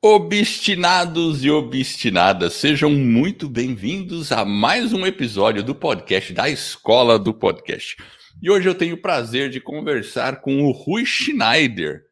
Obstinados e obstinadas, sejam muito bem-vindos a mais um episódio do podcast da Escola do Podcast. E hoje eu tenho o prazer de conversar com o Rui Schneider.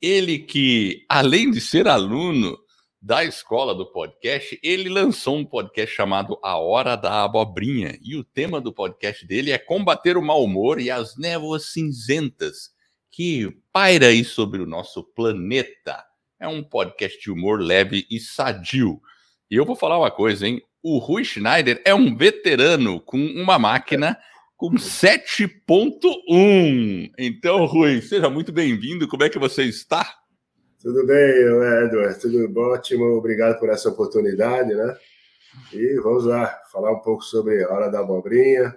Ele que, além de ser aluno da Escola do Podcast, ele lançou um podcast chamado A Hora da Abobrinha. E o tema do podcast dele é combater o mau humor e as névoas cinzentas que paira aí sobre o nosso planeta é um podcast de humor leve e sadio. E eu vou falar uma coisa, hein? O Rui Schneider é um veterano com uma máquina com 7.1. Então, Rui, seja muito bem-vindo. Como é que você está? Tudo bem, Edward. Tudo ótimo. Obrigado por essa oportunidade, né? E vamos lá, falar um pouco sobre a Hora da Abobrinha,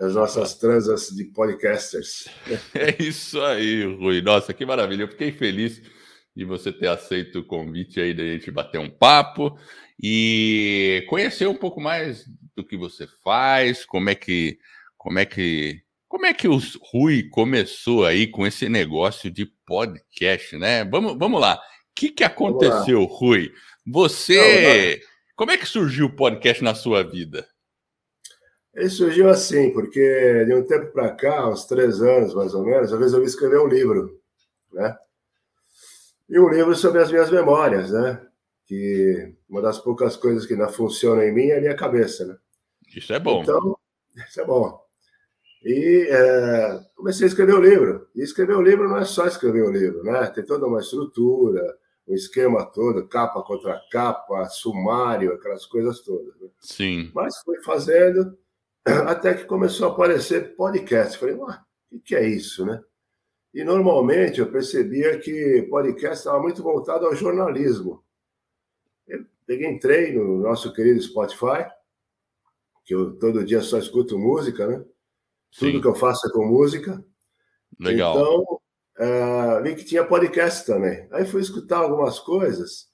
as nossas transas de podcasters. É isso aí, Rui. Nossa, que maravilha. Eu fiquei feliz de você ter aceito o convite aí da gente bater um papo e conhecer um pouco mais do que você faz, como é que como é que como é que o Rui começou aí com esse negócio de podcast, né? Vamos, vamos lá. O que, que aconteceu, Rui? Você. Não, não. Como é que surgiu o podcast na sua vida? Ele surgiu assim, porque de um tempo para cá, uns três anos mais ou menos, eu resolvi escrever um livro, né? E um livro sobre as minhas memórias, né? Que uma das poucas coisas que ainda funcionam em mim é a minha cabeça, né? Isso é bom. Então, isso é bom. E é, comecei a escrever o livro. E escrever o livro não é só escrever o livro, né? Tem toda uma estrutura, um esquema todo, capa contra capa, sumário, aquelas coisas todas. Né? Sim. Mas fui fazendo até que começou a aparecer podcast. Falei, o que é isso, né? E normalmente eu percebia que podcast estava muito voltado ao jornalismo. Eu peguei, entrei no nosso querido Spotify, que eu todo dia só escuto música, né? Sim. Tudo que eu faço é com música. Legal. Então, uh, vi que tinha podcast também. Aí fui escutar algumas coisas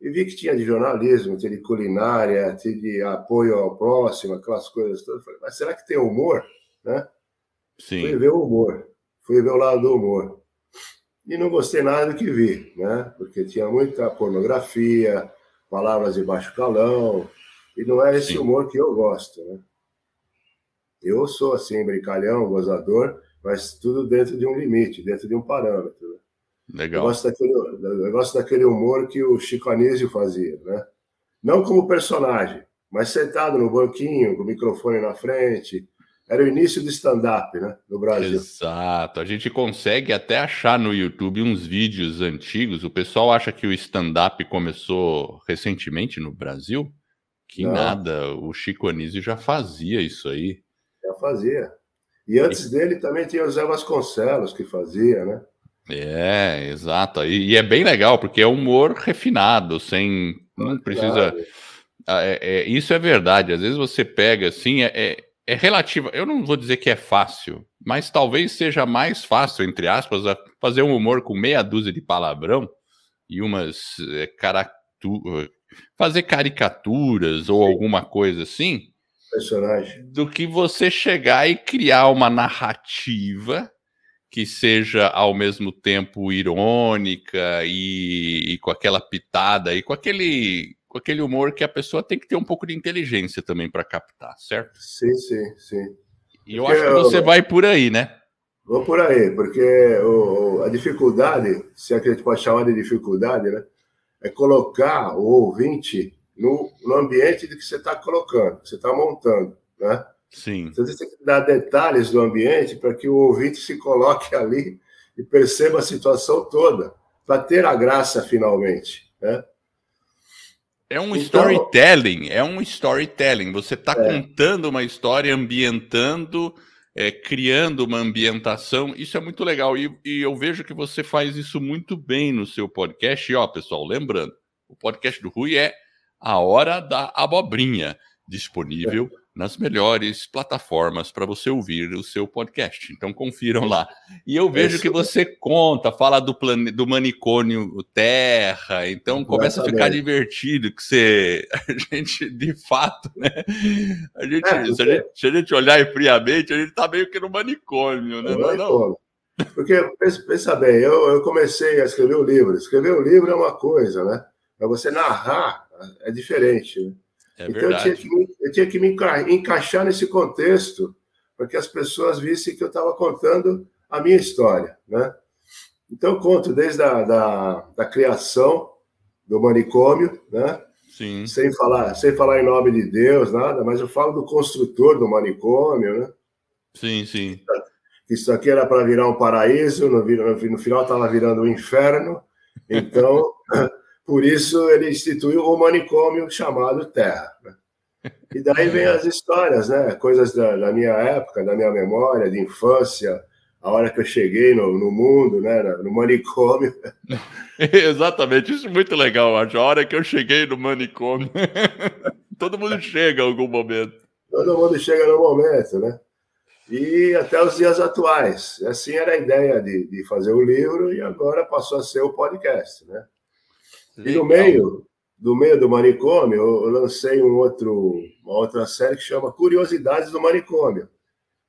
e vi que tinha de jornalismo, tinha de culinária, tinha de apoio ao próximo, aquelas coisas todas. Falei, mas será que tem humor? Né? Sim. Fui ver o humor fui ver o lado do humor. E não gostei nada do que vi, né? Porque tinha muita pornografia, palavras de baixo calão, e não é esse Sim. humor que eu gosto, né? Eu sou assim, brincalhão, gozador, mas tudo dentro de um limite, dentro de um parâmetro. Né? Legal. Eu gosto, daquele, eu gosto daquele humor que o Chico Anísio fazia, né? Não como personagem, mas sentado no banquinho, com o microfone na frente, era o início do stand-up, né, no Brasil. Exato. A gente consegue até achar no YouTube uns vídeos antigos. O pessoal acha que o stand-up começou recentemente no Brasil. Que Não. nada, o Chico Anísio já fazia isso aí. Já fazia. E antes e... dele também tinha o Zé Vasconcelos que fazia, né? É, exato. E, e é bem legal, porque é humor refinado, sem. Não precisa. Ah, é, é, isso é verdade. Às vezes você pega assim, é, é relativa. Eu não vou dizer que é fácil, mas talvez seja mais fácil, entre aspas, fazer um humor com meia dúzia de palavrão e umas é, fazer caricaturas ou Sim. alguma coisa assim. Personagem. Do que você chegar e criar uma narrativa que seja ao mesmo tempo irônica e, e com aquela pitada e com aquele aquele humor que a pessoa tem que ter um pouco de inteligência também para captar, certo? Sim, sim, sim. E eu porque acho que você eu... vai por aí, né? Vou por aí, porque o, a dificuldade, se é que a gente pode chamar de dificuldade, né? É colocar o ouvinte no, no ambiente de que você está colocando, que você está montando, né? Sim. Então, você tem que dar detalhes do ambiente para que o ouvinte se coloque ali e perceba a situação toda, para ter a graça finalmente, né? É um então, storytelling, é um storytelling. Você está é. contando uma história, ambientando, é, criando uma ambientação. Isso é muito legal. E, e, eu vejo que você faz isso muito bem no seu podcast. E, ó, pessoal, lembrando, o podcast do Rui é A Hora da Abobrinha, disponível é nas melhores plataformas para você ouvir o seu podcast. Então confiram lá. E eu vejo Isso. que você conta, fala do plane... do manicômio Terra, então começa a ficar divertido que você a gente de fato, né? A gente, é, se, a gente se a gente olhar friamente, a gente está meio que no manicômio, né? Não, não. Porque pensa bem, eu, eu comecei a escrever o um livro. Escrever um livro é uma coisa, né? Mas você narrar é diferente. Né? É então eu tinha, que, eu tinha que me encaixar nesse contexto para que as pessoas vissem que eu estava contando a minha história. Né? Então eu conto desde a da, da criação do manicômio, né? Sim. Sem falar, sem falar em nome de Deus, nada, mas eu falo do construtor do manicômio, né? Sim, sim. Isso aqui era para virar um paraíso, no, no final estava virando um inferno. Então, por isso ele instituiu um manicômio chamado Terra. Né? E daí vem as histórias, né? Coisas da, da, minha época, da minha memória, de infância, a hora que eu cheguei no, no mundo, né? No manicômio. Exatamente, isso é muito legal, acho. A hora que eu cheguei no manicômio. Todo mundo chega em algum momento. Todo mundo chega no momento, né? e até os dias atuais. Assim era a ideia de, de fazer o livro e agora passou a ser o podcast, né? E no meio do meio do manicômio, eu lancei um outro, uma outra série que chama Curiosidades do Manicômio,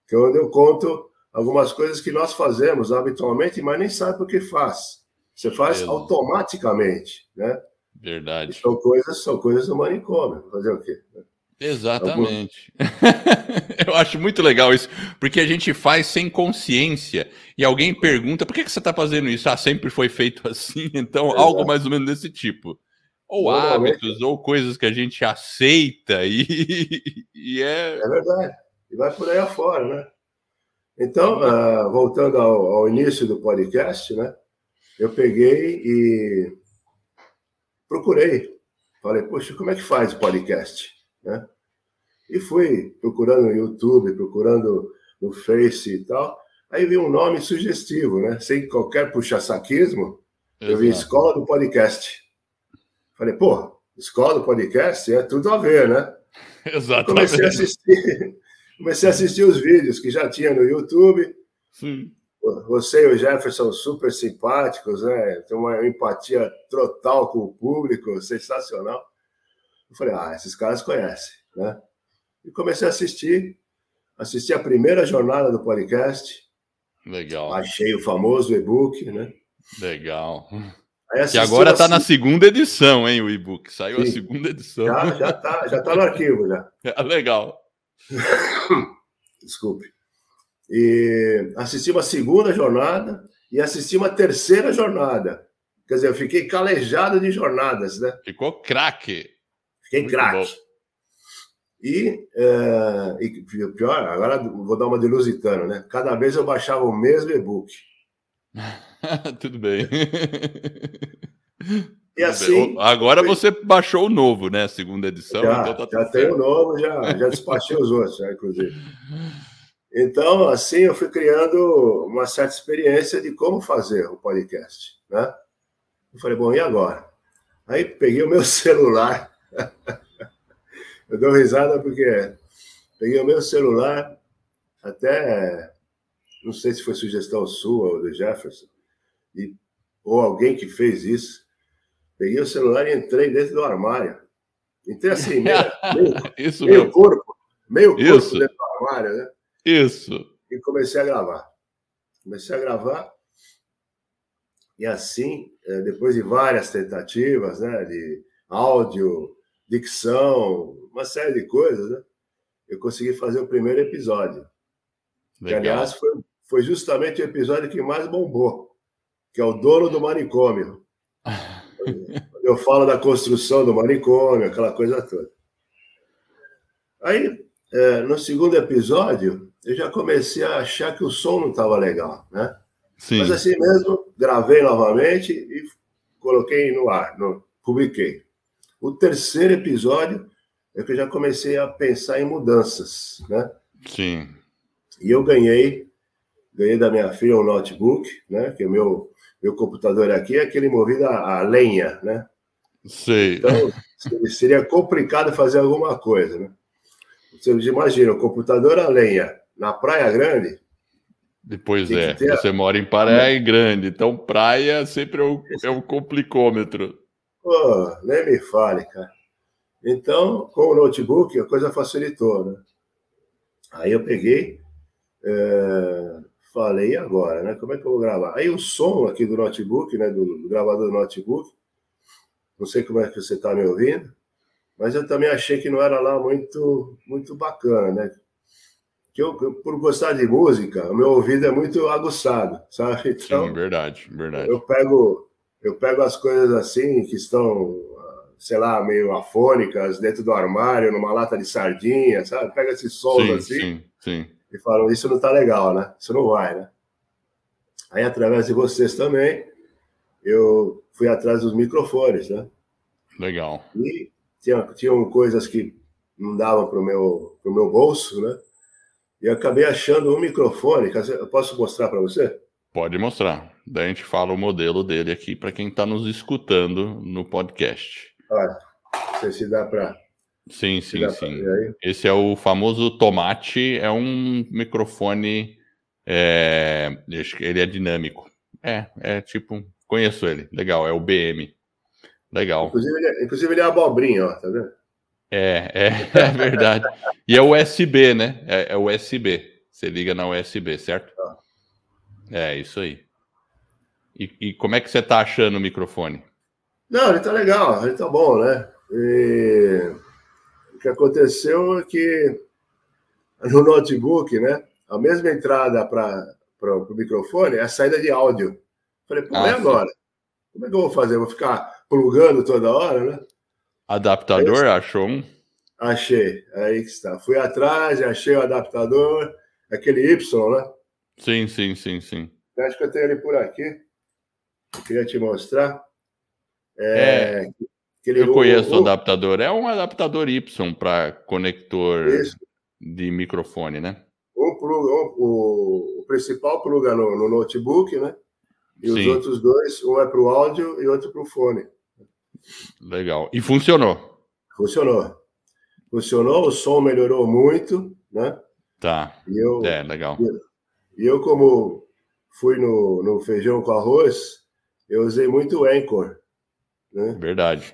que é onde eu conto algumas coisas que nós fazemos habitualmente, mas nem sabe o que faz. Você faz automaticamente, né? Verdade. são coisas, são coisas do manicômio. Fazer o quê? Exatamente. Eu acho muito legal isso, porque a gente faz sem consciência e alguém pergunta por que, que você está fazendo isso? Ah, sempre foi feito assim, então Exato. algo mais ou menos desse tipo. Ou hábitos, ou coisas que a gente aceita e, e é. É verdade. E vai por aí afora, né? Então, uh, voltando ao, ao início do podcast, né? Eu peguei e procurei. Falei, poxa, como é que faz o podcast? Né? E fui procurando no YouTube, procurando no Face e tal. Aí vi um nome sugestivo, né? Sem qualquer puxa-saquismo. Eu vi Escola do Podcast. Falei, pô, Escola do Podcast é tudo a ver, né? Exatamente. Comecei a assistir, comecei a assistir os vídeos que já tinha no YouTube. Sim. Você e o Jefferson super simpáticos, né? Tem uma empatia total com o público, sensacional. Eu falei, ah, esses caras conhecem, né? E comecei a assistir, assisti a primeira jornada do podcast. Legal. Achei o famoso e-book, né? Legal. Que agora está na segunda edição, hein, o e-book. Saiu Sim. a segunda edição. Já, já tá, já tá no arquivo, já. É, legal. Desculpe. E assisti uma segunda jornada e assisti uma terceira jornada. Quer dizer, eu fiquei calejado de jornadas, né? Ficou craque. Fiquei craque. E, é, e, pior, agora vou dar uma de lusitano, né? Cada vez eu baixava o mesmo e-book. Tudo bem. E assim. Agora foi... você baixou o novo, né? Segunda edição. Já, então tá já tem o novo, já, já despachei os outros, já, inclusive. Então, assim, eu fui criando uma certa experiência de como fazer o podcast, né? Eu falei, bom, e agora? Aí peguei o meu celular eu dou risada porque peguei o meu celular, até não sei se foi sugestão sua ou do Jefferson, e, ou alguém que fez isso. Peguei o celular e entrei dentro do armário. Entrei assim, meio, isso meio corpo, meio corpo isso. dentro do armário, né? Isso. E comecei a gravar. Comecei a gravar. E assim, eh, depois de várias tentativas, né, de áudio, dicção, uma série de coisas, né? Eu consegui fazer o primeiro episódio. Legal. Que, aliás, foi, foi justamente o episódio que mais bombou, que é o dono do manicômio. Eu falo da construção do manicômio, aquela coisa toda. Aí, é, no segundo episódio, eu já comecei a achar que o som não estava legal, né? Sim. Mas assim mesmo, gravei novamente e coloquei no ar, no, publiquei. O terceiro episódio é que eu já comecei a pensar em mudanças, né? Sim. E eu ganhei, ganhei da minha filha um notebook, né? Que o meu, meu computador aqui é aquele movido a, a lenha, né? Sei. Então, seria complicado fazer alguma coisa, né? Você imagina, o computador a lenha na Praia Grande. Depois é, você mora em Praia Grande, então praia sempre é o, é o complicômetro. Pô, nem me fale, cara. Então, com o notebook, a coisa facilitou, né? Aí eu peguei, é, falei, e agora, né? Como é que eu vou gravar? Aí o som aqui do notebook, né? Do, do gravador do notebook, Não sei como é que você está me ouvindo, mas eu também achei que não era lá muito, muito bacana, né? Que eu, por gostar de música, o meu ouvido é muito aguçado, sabe? Então, Sim, verdade, verdade. Eu pego, eu pego as coisas assim que estão, sei lá, meio afônicas dentro do armário, numa lata de sardinha, sabe? Pega esses sons sim, assim sim, sim. e falam, isso não tá legal, né? Isso não vai, né? Aí, através de vocês também, eu fui atrás dos microfones, né? Legal. E tinha, tinham coisas que não davam para o meu, pro meu bolso, né? E acabei achando um microfone. Eu posso mostrar para você? Pode mostrar. Daí a gente fala o modelo dele aqui para quem está nos escutando no podcast. Olha, não sei se dá para. Sim, sim, sim. Esse é o famoso tomate, é um microfone. É... Ele é dinâmico. É, é tipo. Conheço ele. Legal, é o BM. Legal. Inclusive ele é, inclusive ele é abobrinha, ó, tá vendo? É, é, é verdade. e é USB, né? É, é USB. Você liga na USB, certo? Ah. É, isso aí. E, e, como é que você tá achando o microfone? Não, ele tá legal, ele tá bom, né? E... O que aconteceu é que no notebook, né? A mesma entrada para o microfone é a saída de áudio. Falei, pô, ah, e agora? Como é que eu vou fazer? Vou ficar plugando toda hora, né? Adaptador, achou um? Achei, aí que está. Fui atrás, achei o adaptador, aquele Y, né? Sim, sim, sim, sim. Acho que eu tenho ele por aqui. Eu queria te mostrar. É, é eu conheço o, o, adaptador. É um adaptador Y para conector isso. de microfone, né? Um, um, o, o principal pluga no, no notebook, né? E Sim. os outros dois, um é para o áudio e outro para o fone. Legal. E funcionou? Funcionou. Funcionou, o som melhorou muito, né? Tá. E eu, é, legal. E eu, como fui no, no feijão com arroz, eu usei muito o Anchor. Né? Verdade.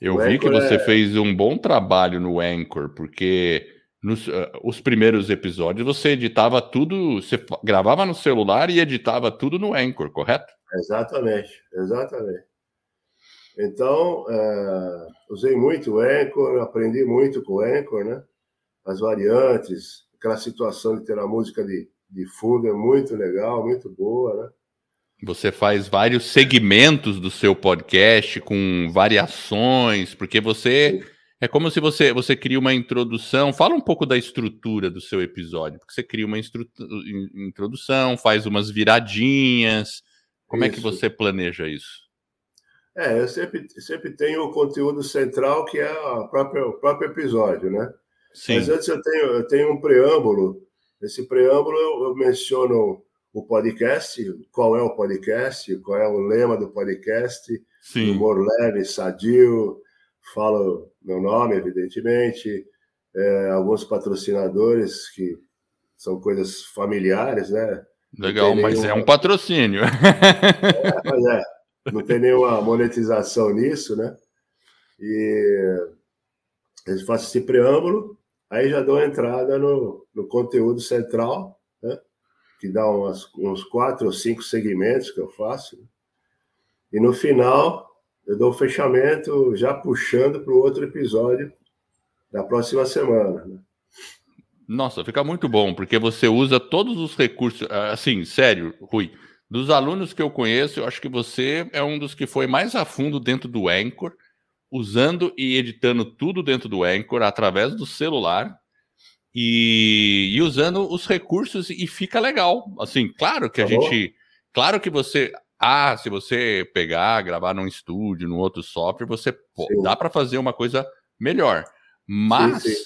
Eu o vi Anchor que você é... fez um bom trabalho no Anchor, porque nos uh, os primeiros episódios você editava tudo, você gravava no celular e editava tudo no Anchor, correto? Exatamente, exatamente. Então, uh, usei muito o Anchor, aprendi muito com o Anchor, né? As variantes, aquela situação de ter a música de, de fundo é muito legal, muito boa, né? Você faz vários segmentos do seu podcast com variações, porque você é como se você, você cria uma introdução. Fala um pouco da estrutura do seu episódio, porque você cria uma introdução, faz umas viradinhas. Como isso. é que você planeja isso? É, eu sempre, sempre tenho o conteúdo central, que é a própria, o próprio episódio, né? Sim. Mas antes eu tenho, eu tenho um preâmbulo. Nesse preâmbulo eu, eu menciono o podcast, qual é o podcast, qual é o lema do podcast, Sim. humor leve, sadio, falo meu nome, evidentemente, é, alguns patrocinadores que são coisas familiares, né? Legal, mas nenhuma... é um patrocínio. É, mas é, não tem nenhuma monetização nisso, né? E eles fazem esse preâmbulo, aí já dou entrada no, no conteúdo central, né? Que dá umas, uns quatro ou cinco segmentos que eu faço. Né? E no final, eu dou o fechamento já puxando para o outro episódio da próxima semana. Né? Nossa, fica muito bom, porque você usa todos os recursos. Assim, sério, Rui, dos alunos que eu conheço, eu acho que você é um dos que foi mais a fundo dentro do Anchor, usando e editando tudo dentro do Anchor através do celular. E, e usando os recursos e fica legal. Assim, claro que a tá gente. Claro que você ah, se você pegar, gravar num estúdio, num outro software, você pô, dá para fazer uma coisa melhor. Mas, sim, sim.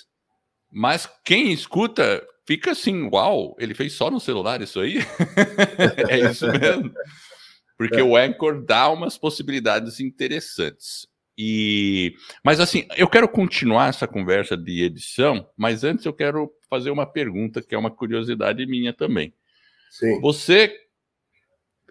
mas quem escuta fica assim, uau, ele fez só no celular isso aí? é isso mesmo. Porque é. o Anchor dá umas possibilidades interessantes. E, mas assim, eu quero continuar essa conversa de edição, mas antes eu quero fazer uma pergunta que é uma curiosidade minha também. Sim. Você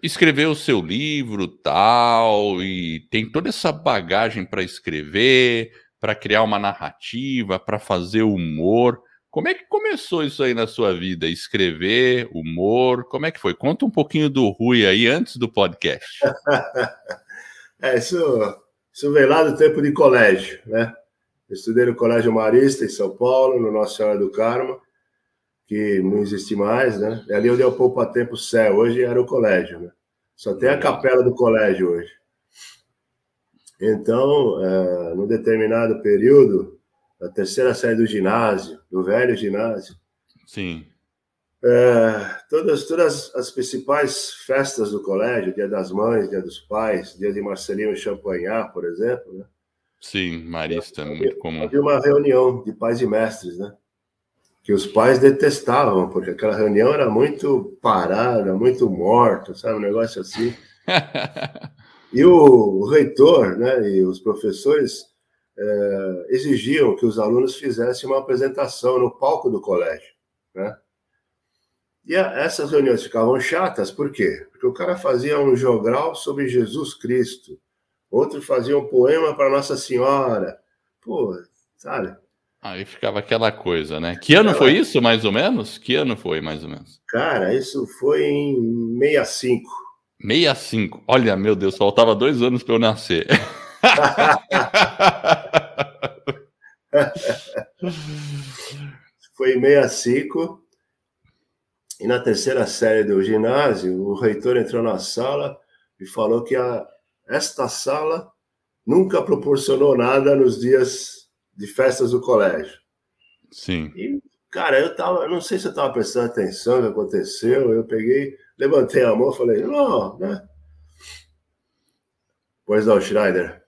escreveu o seu livro, tal, e tem toda essa bagagem para escrever, para criar uma narrativa, para fazer humor. Como é que começou isso aí na sua vida? Escrever, humor, como é que foi? Conta um pouquinho do Rui aí antes do podcast. é, isso, Isso veio lá do tempo de colégio, né? Estudei no Colégio Marista, em São Paulo, no Nossa Senhora do Carmo, que não existe mais, né? É ali onde é o Poupa Tempo Cé, hoje era o colégio, né? Só tem a capela do colégio hoje. Então, é, num determinado período, na terceira série do ginásio, do velho ginásio, Sim. É, todas, todas as principais festas do colégio, Dia das Mães, Dia dos Pais, Dia de Marcelino Champagnat, por exemplo, né? Sim, marista, é muito comum. Havia uma reunião de pais e mestres, né? Que os pais detestavam, porque aquela reunião era muito parada, muito morta, sabe? Um negócio assim. e o, o, reitor, né? E os professores é, exigiam que os alunos fizessem uma apresentação no palco do colégio, né? E a, essas reuniões ficavam chatas, por quê? Porque o cara fazia um jogral sobre Jesus Cristo, outro fazia um poema para Nossa Senhora. Pô, sabe? Aí ficava aquela coisa, né? Que ano foi isso, mais ou menos? Que ano foi, mais ou menos? Cara, isso foi em 65. 65. Olha, meu Deus, faltava dois anos para eu nascer. foi em 65. E na terceira série do ginásio, o reitor entrou na sala e falou que a, esta sala nunca proporcionou nada nos dias de festas do colégio. Sim. E, cara, eu tava, não sei se eu estava prestando atenção no que aconteceu, eu peguei, levantei a mão e falei, não, né? Pois não, Schneider,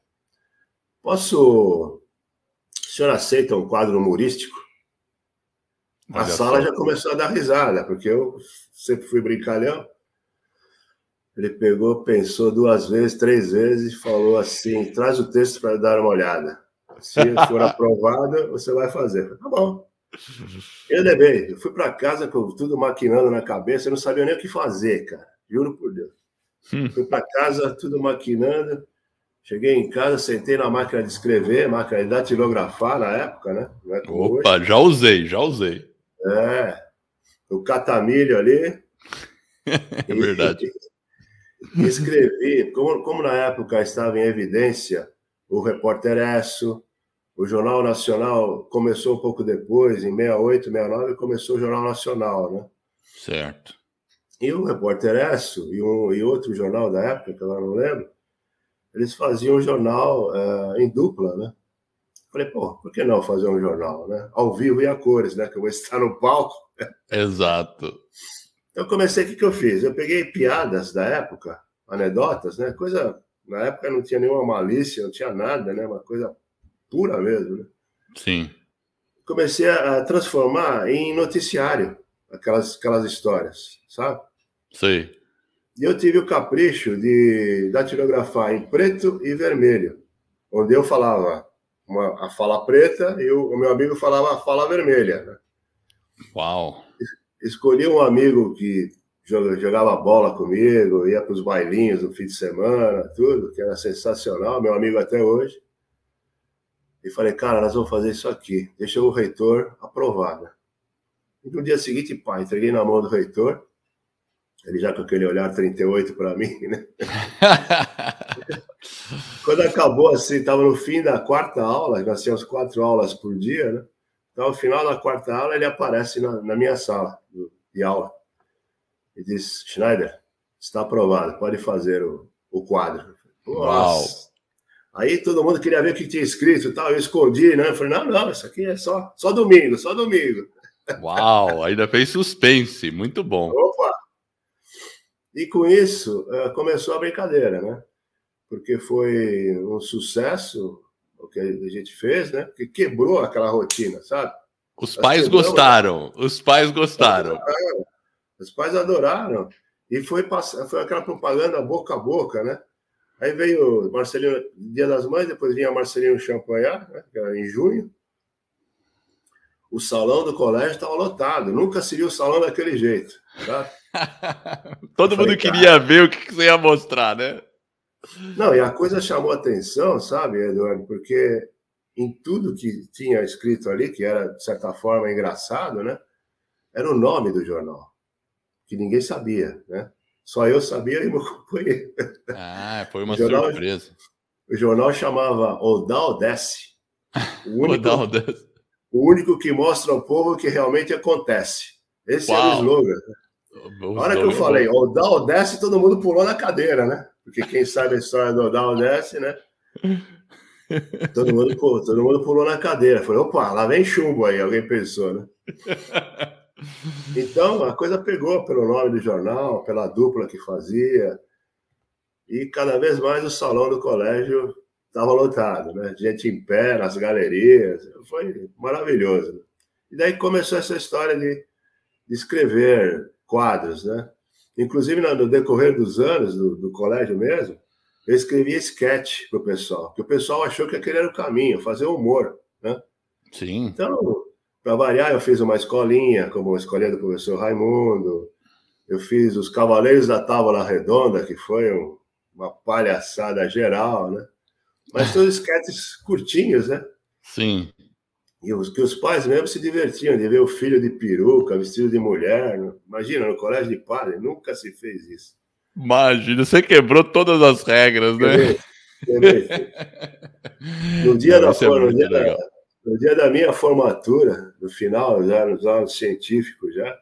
posso. O senhor aceita um quadro humorístico? A Olha sala só. já começou a dar risada, porque eu sempre fui brincalhão. Ele pegou, pensou duas vezes, três vezes e falou assim: traz o texto para dar uma olhada. Se for aprovado, você vai fazer. Tá bom. Eu levei, eu fui para casa com tudo maquinando na cabeça, eu não sabia nem o que fazer, cara. Juro por Deus. Hum. Fui para casa, tudo maquinando. Cheguei em casa, sentei na máquina de escrever, máquina de datilografar na época, né? É Opa, hoje. já usei, já usei. É, o catamilho ali. é verdade. E, escrevi, como, como na época estava em evidência o Repórter Esso, o Jornal Nacional começou um pouco depois, em 68, 69, começou o Jornal Nacional, né? Certo. E o Repórter Esso e, um, e outro jornal da época, que eu não lembro, eles faziam um jornal uh, em dupla, né? Falei, pô, por que não fazer um jornal, né? Ao vivo e a cores, né? Que eu vou estar no palco. Exato. Então comecei, o que, que eu fiz? Eu peguei piadas da época, anedotas, né? Coisa, na época não tinha nenhuma malícia, não tinha nada, né? Uma coisa pura mesmo, né? Sim. Comecei a transformar em noticiário aquelas, aquelas histórias, sabe? Sim. E eu tive o capricho de datilografar em preto e vermelho, onde eu falava uma, a fala preta e o, o, meu amigo falava a fala vermelha. Né? Uau! Escolhi um amigo que jogava bola comigo, ia para os bailinhos no fim de semana, tudo, que era sensacional, meu amigo até hoje. E falei, cara, nós vamos fazer isso aqui, deixa o reitor aprovar. Né? E no dia seguinte, pá, entreguei na mão do reitor, ele já com aquele olhar 38 para mim, né? Quando acabou assim, estava no fim da quarta aula, nós tínhamos quatro aulas por dia, né? Então, no final da quarta aula, ele aparece na, na minha sala de aula e diz: Schneider, está aprovado, pode fazer o, o quadro. Nossa. Aí todo mundo queria ver o que tinha escrito e tal. Eu escondi, né? Eu falei: não, não, isso aqui é só, só domingo, só domingo. Uau, ainda fez suspense, muito bom. E com isso eh, começou a brincadeira, né? Porque foi um sucesso o que a gente fez, né? Porque quebrou aquela rotina, sabe? Os pais gostaram, os pais gostaram. Os pais adoraram. E foi, passar, foi aquela propaganda boca a boca, né? Aí veio Marcelino, Dia das Mães, depois vinha Marcelino Champagnat, né? que era em junho. O salão do colégio estava lotado. Nunca se viu o salão daquele jeito. Tá? Todo mundo queria ver o que você ia mostrar, né? Não, e a coisa chamou atenção, sabe, Eduardo, porque em tudo que tinha escrito ali, que era, de certa forma, engraçado, né? Era o nome do jornal, que ninguém sabia, né? Só eu sabia e meu companheiro. Ah, foi uma jornal, surpresa. o jornal chamava Odal Desce. O único, o único que mostra ao povo o que realmente acontece. Esse Uau. era o slogan. Na hora que eu falei Odal Desce, todo mundo pulou na cadeira, né? Porque quem sabe a história do Odal Desce, né? Todo mundo, todo mundo pulou na cadeira. Falei, opa, lá vem chumbo aí, alguém pensou, né? Então a coisa pegou pelo nome do jornal, pela dupla que fazia, e cada vez mais o salão do colégio estava lotado, né? Gente em pé, nas galerias, foi maravilhoso. E daí começou essa história de, de escrever quadros, né? Inclusive no decorrer dos anos do, do colégio mesmo, eu escrevia sketch para o pessoal, que o pessoal achou que aquele era o caminho, fazer humor, né? Sim. Então, para variar, eu fiz uma escolinha, como a escolinha do professor Raimundo, eu fiz os Cavaleiros da Tábua Redonda, que foi um, uma palhaçada geral, né? Mas todos sketches curtinhos, né? Sim. E os, que os pais mesmo se divertiam de ver o filho de peruca, vestido de mulher. Imagina, no colégio de padre, nunca se fez isso. Imagina, você quebrou todas as regras, né? Quebrei. No dia, Não, da, é no, dia da, no dia da minha formatura, no final, já nos anos científicos, já,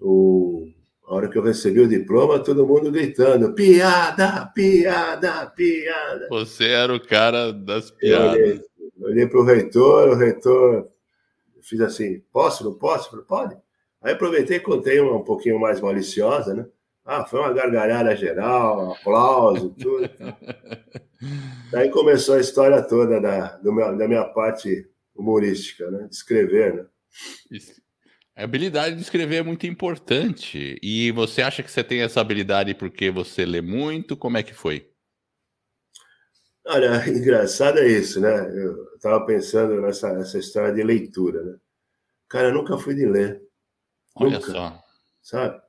o, a hora que eu recebi o diploma, todo mundo gritando: piada, piada, piada. Você era o cara das piadas. Eu olhei, para o reitor, o reitor fiz assim: posso, não posso? Falei, pode. Aí aproveitei e contei uma um pouquinho mais maliciosa, né? Ah, foi uma gargalhada geral, aplauso, tudo. Daí começou a história toda da, meu, da minha parte humorística, né? De escrever, né? A habilidade de escrever é muito importante. E você acha que você tem essa habilidade porque você lê muito? Como é que foi? Olha, engraçado é isso, né? Eu estava pensando nessa, nessa história de leitura, né? Cara, eu nunca fui de ler. Olha nunca, só. Sabe?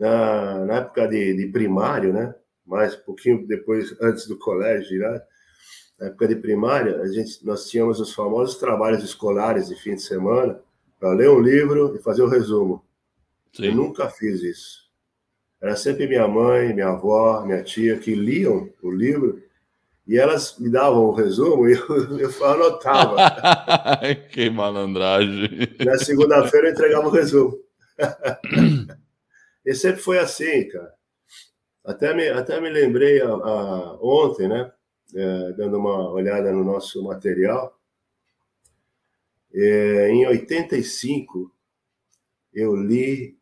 na, na época de, de, primário, né? Mais um pouquinho depois, antes do colégio, né? na época de primária, a gente, nós tínhamos os famosos trabalhos escolares de fim de semana para ler um livro e fazer o resumo. Sim. Eu nunca fiz isso. Era sempre minha mãe, minha avó, minha tia que liam o livro e elas me davam o resumo e eu, eu anotava. que malandragem. Na segunda-feira eu entregava o resumo. E sempre foi assim, cara. Até me, até me lembrei a, a, ontem, né? É, dando uma olhada no nosso material. É, em 85, eu li,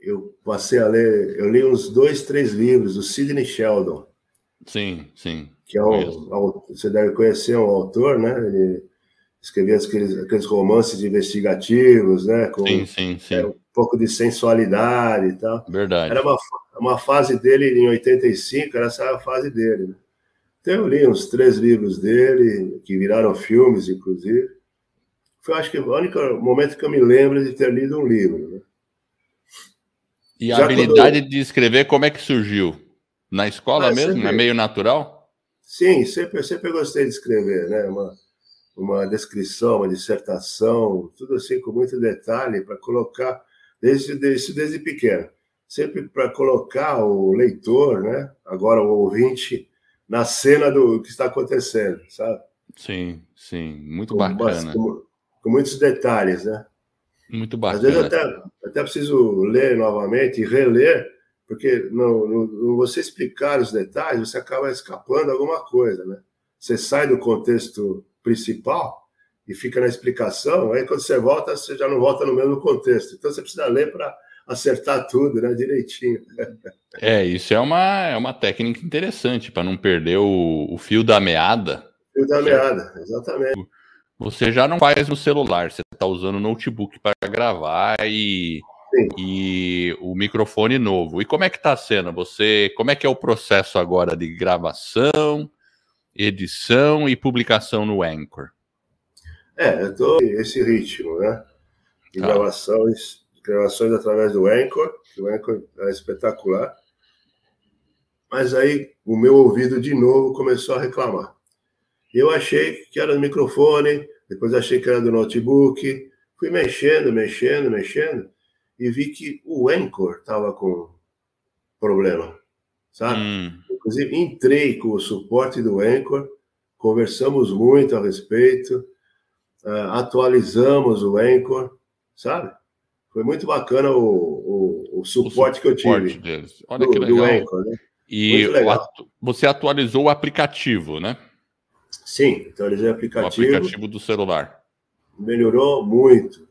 eu passei a ler, eu li uns dois, três livros do Sidney Sheldon. Sim, sim. Que é um, você deve conhecer um autor, né? Ele escrevia aqueles, aqueles romances investigativos, né? Com, sim, sim, sim. É, pouco de sensualidade e tal. Verdade. Era uma, uma fase dele em 85, era essa a fase dele. Né? Então eu li uns três livros dele, que viraram filmes, inclusive. Foi, acho que, o único momento que eu me lembro de ter lido um livro. Né? E a Já habilidade quando... de escrever, como é que surgiu? Na escola ah, mesmo? Sempre... É meio natural? Sim, sempre, sempre gostei de escrever, né? Uma, uma descrição, uma dissertação, tudo assim com muito detalhe para colocar desde, desde, desde pequeno. Sempre para colocar o leitor, né? agora o ouvinte, na cena do que está acontecendo, sabe? Sim, sim, muito com, bacana. Com, com, muitos detalhes, né? Muito bacana. Às vezes até, até preciso ler novamente e reler, porque não, não, você explicar os detalhes, você acaba escapando alguma coisa, né? Você sai do contexto principal e fica na explicação, aí quando você volta, você já não volta no mesmo contexto. Então você precisa ler para acertar tudo, né, direitinho. É, isso é uma, é uma técnica interessante para não perder o, o, fio da meada. Fio da meada, exatamente. Você já não faz no celular, você está usando o notebook para gravar e, e o microfone novo. E como é que está sendo? Você, como é que é o processo agora de gravação, edição e publicação no Anchor? É, eu tô esse ritmo, né? De ah. gravações, gravações através do Anchor, que o Anchor é espetacular. Mas aí o meu ouvido de novo começou a reclamar. Eu achei que era do microfone, depois achei que era do notebook. Fui mexendo, mexendo, mexendo e vi que o Anchor estava com problema, sabe? Hum. Inclusive, entrei com o suporte do Anchor, conversamos muito a respeito, uh, atualizamos o Anchor, sabe? Foi muito bacana o, o, o, suporte, o suporte, que eu tive. Deles. Olha do, que legal. Anchor, né? E atu você atualizou o aplicativo, né? Sim, atualizei o aplicativo. O aplicativo do celular. Melhorou muito,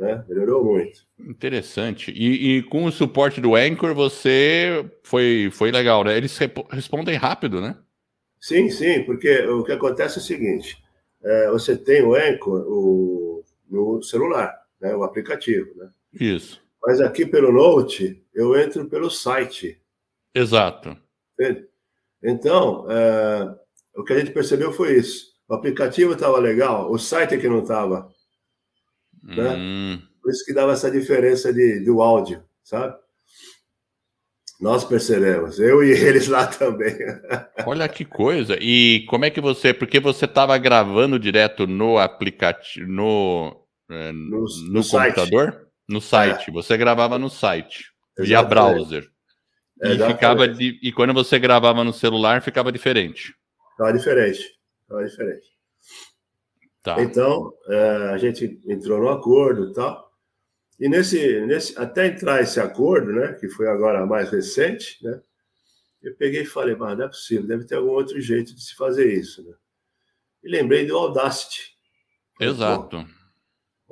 né? Melhorou muito. Interessante. E, e com o suporte do Anchor, você foi, foi legal, né? Eles respondem rápido, né? Sim, sim, porque o que acontece é o seguinte: é, você tem o Anchor o, no celular, né? O aplicativo, né? Isso. Mas aqui pelo Note, eu entro pelo site. Exato. Entende? Então, é, o que a gente percebeu foi isso. O aplicativo estava legal, o site é que não estava. Né? Hum. Por isso que dava essa diferença de, do áudio, sabe? Nós percebemos, eu e eles lá também. Olha que coisa. E como é que você. Porque você estava gravando direto no aplicativo, no, é, no, no, no computador? Site. No site. É. Você gravava no site, via browser. E, ficava de, e quando você gravava no celular, ficava diferente. Ficava diferente. Ficava diferente. Tá. Então, é, a gente entrou no acordo e tal. E nesse, nesse, até entrar esse acordo, né, que foi agora mais recente, né, eu peguei e falei, mas não é possível, deve ter algum outro jeito de se fazer isso. Né? E lembrei do Audacity. Exato. Bom,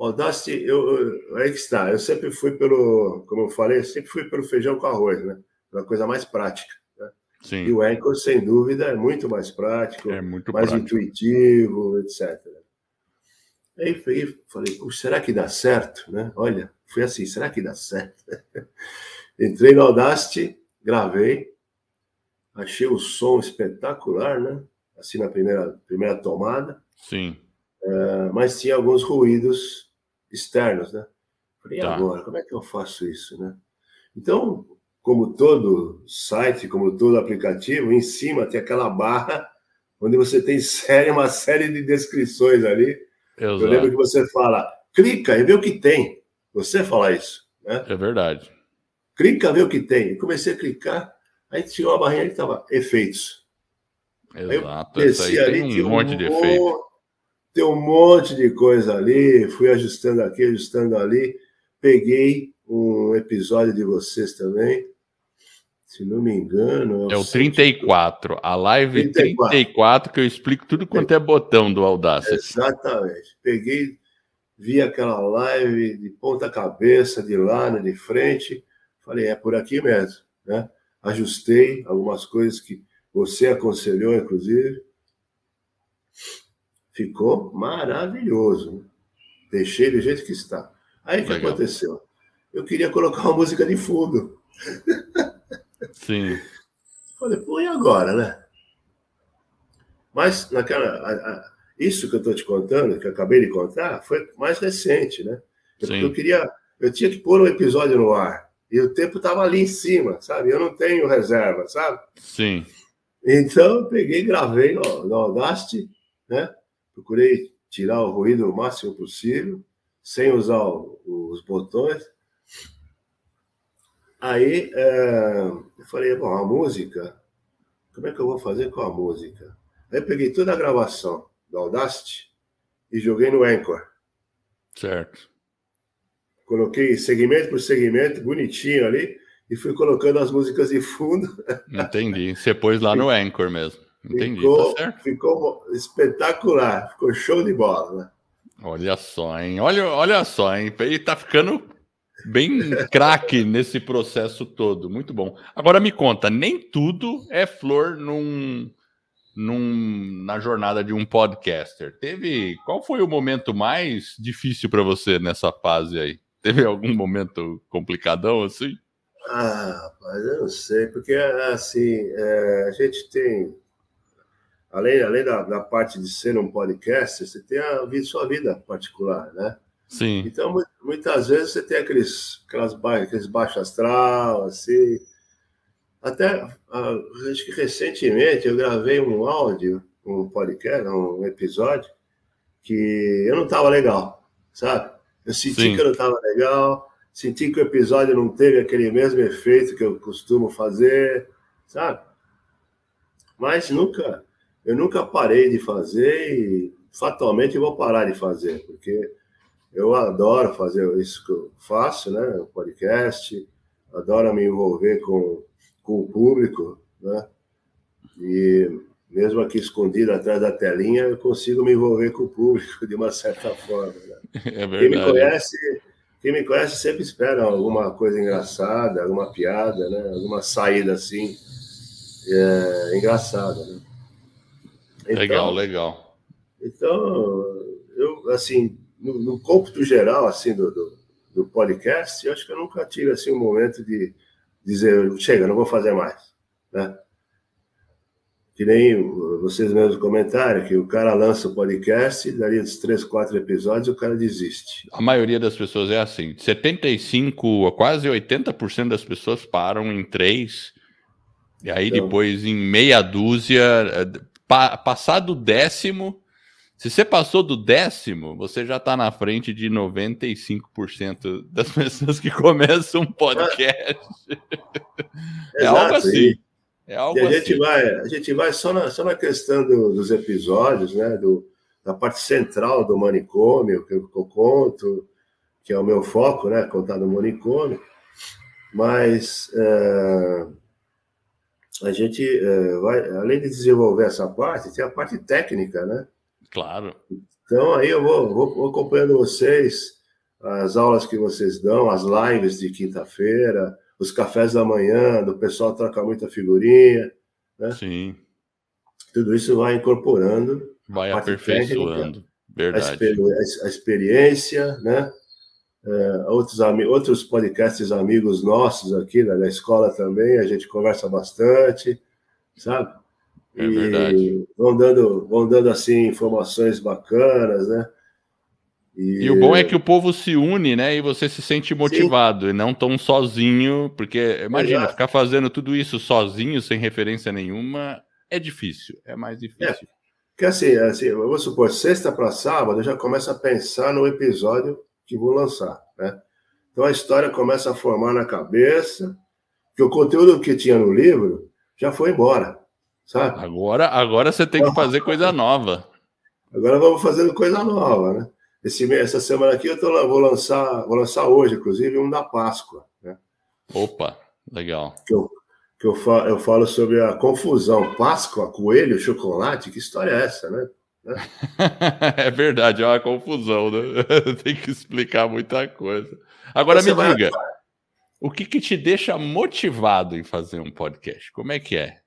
Audacity, eu, eu, aí que está, eu sempre fui pelo, como eu falei, sempre fui pelo feijão com arroz, né? uma coisa mais prática. Né? Sim. E o Anchor, sem dúvida, é muito mais prático, é muito mais prático. intuitivo, etc. Aí falei, será que dá certo? Né? Olha, foi assim, será que dá certo? Entrei no Audacity, gravei, achei o som espetacular, né? Assim na primeira, primeira tomada. Sim. Uh, mas tinha alguns ruídos externos, né? Falei, tá. agora, como é que eu faço isso, né? Então, como todo site, como todo aplicativo, em cima tem aquela barra onde você tem série, uma série de descrições ali. Exato. Eu lembro que você fala, clica e vê o que tem. Você fala isso, né? É verdade. Clica, vê o que tem. Eu comecei a clicar, aí tinha uma barrinha que estava efeitos. Exato. Aí eu desci ali, tem um monte de efeito. Tem um monte de coisa ali, fui ajustando aqui, ajustando ali. Peguei um episódio de vocês também, se não me engano. É o, é o 34. A live 34. 34, que eu explico tudo quanto é botão do Audacity. Exatamente. Peguei, vi aquela live de ponta cabeça, de lado, de frente. Falei, é por aqui mesmo. Né? Ajustei algumas coisas que você aconselhou, inclusive. Ficou maravilhoso. Deixei do jeito que está. Aí o que aconteceu? Eu queria colocar uma música de fundo. Sim. Falei, pô, e agora, né? Mas naquela. A, a, isso que eu estou te contando, que eu acabei de contar, foi mais recente, né? Eu, eu queria. Eu tinha que pôr um episódio no ar. E o tempo estava ali em cima, sabe? Eu não tenho reserva, sabe? Sim. Então eu peguei e gravei no, no Audacity, né? Procurei tirar o ruído o máximo possível, sem usar o, os botões. Aí é, eu falei, bom, a música, como é que eu vou fazer com a música? Aí peguei toda a gravação do Audacity e joguei no Anchor. Certo. Coloquei segmento por segmento, bonitinho ali, e fui colocando as músicas de fundo. Entendi. Você pôs lá no Anchor mesmo. Entendi. Ficou, tá ficou espetacular, ficou show de bola, né? Olha só, hein? Olha, olha só, hein? Ele tá ficando bem craque nesse processo todo. Muito bom. Agora me conta, nem tudo é flor num, num, na jornada de um podcaster. Teve. Qual foi o momento mais difícil para você nessa fase aí? Teve algum momento complicadão assim? Ah, mas eu não sei, porque assim, é, a gente tem. Além, além da, da parte de ser um podcaster, você tem a vida, sua vida particular, né? Sim. Então, muitas vezes você tem aqueles, aquelas aqueles baixo astral, assim. Até, acho que recentemente eu gravei um áudio, um podcast, um episódio, que eu não estava legal, sabe? Eu senti Sim. que eu não estava legal, senti que o episódio não teve aquele mesmo efeito que eu costumo fazer, sabe? Mas nunca, eu nunca parei de fazer e fatalmente vou parar de fazer, porque eu adoro fazer isso que eu faço, né? O podcast, adoro me envolver com, com o público, né? E mesmo aqui escondido atrás da telinha, eu consigo me envolver com o público de uma certa forma. Né? É verdade. Quem me conhece, quem me conhece sempre espera alguma coisa engraçada, alguma piada, né? Alguma saída assim é, engraçada, né? Então, legal, legal. Então, eu assim, no, no cômputo geral assim do, do, do, podcast, eu acho que eu nunca tive assim um momento de dizer chega, não vou fazer mais, né? que nem vocês mesmos comentaram, que o cara lança o podcast, daria uns três, quatro episódios o cara desiste. A maioria das pessoas é assim. 75, quase 80% das pessoas param em três, e aí então, depois em meia dúzia, eh, pa, passado o décimo, se você passou do décimo, você já está na frente de 95% das pessoas que começam um podcast. É, é algo assim. É algo e a assim. gente vai, a gente vai só na, só na questão do, dos episódios, né? Do, da parte central do manicômio que eu, que eu, conto, que é o meu foco, né? Contar no manicômio. Mas é, a gente é, vai, além de desenvolver essa parte, tem a parte técnica, né? Claro. Então aí eu vou, vou, vou acompanhando vocês, as aulas que vocês dão, as lives de quinta-feira os cafés da manhã, do pessoal trocar muita figurinha, né? Sim. Tudo isso vai incorporando. Vai aperfeiçoando, técnica, verdade. A, a, experiência, né? Uh, outros, outros podcasts amigos nossos aqui da, da, escola também, a gente conversa bastante, sabe? É e verdade. Vão dando, vão dando assim informações bacanas, né? E... e... o bom é que o povo se une, né? E você se sente motivado Sim. e não tão sozinho, porque imagina, Exato. ficar fazendo tudo isso sozinho, sem referência nenhuma, é difícil, é mais difícil. É, porque assim, assim, vamos supor, sexta para sábado, eu já começo a pensar no episódio que vou lançar, né? Então a história começa a formar na cabeça, que o conteúdo que tinha no livro já foi embora, sabe? Agora, agora você tem que fazer coisa nova. Agora vamos fazendo coisa nova, né? Esse, essa semana aqui eu tô, vou lançar, vou lançar hoje, inclusive, um da Páscoa. Né? Opa, legal. Que eu, que eu, falo, eu falo sobre a confusão Páscoa, coelho, chocolate. Que história é essa, né? é verdade, é uma confusão, né? Tem que explicar muita coisa. Agora Você me diga, vai... o que, que te deixa motivado em fazer um podcast? Como é que é?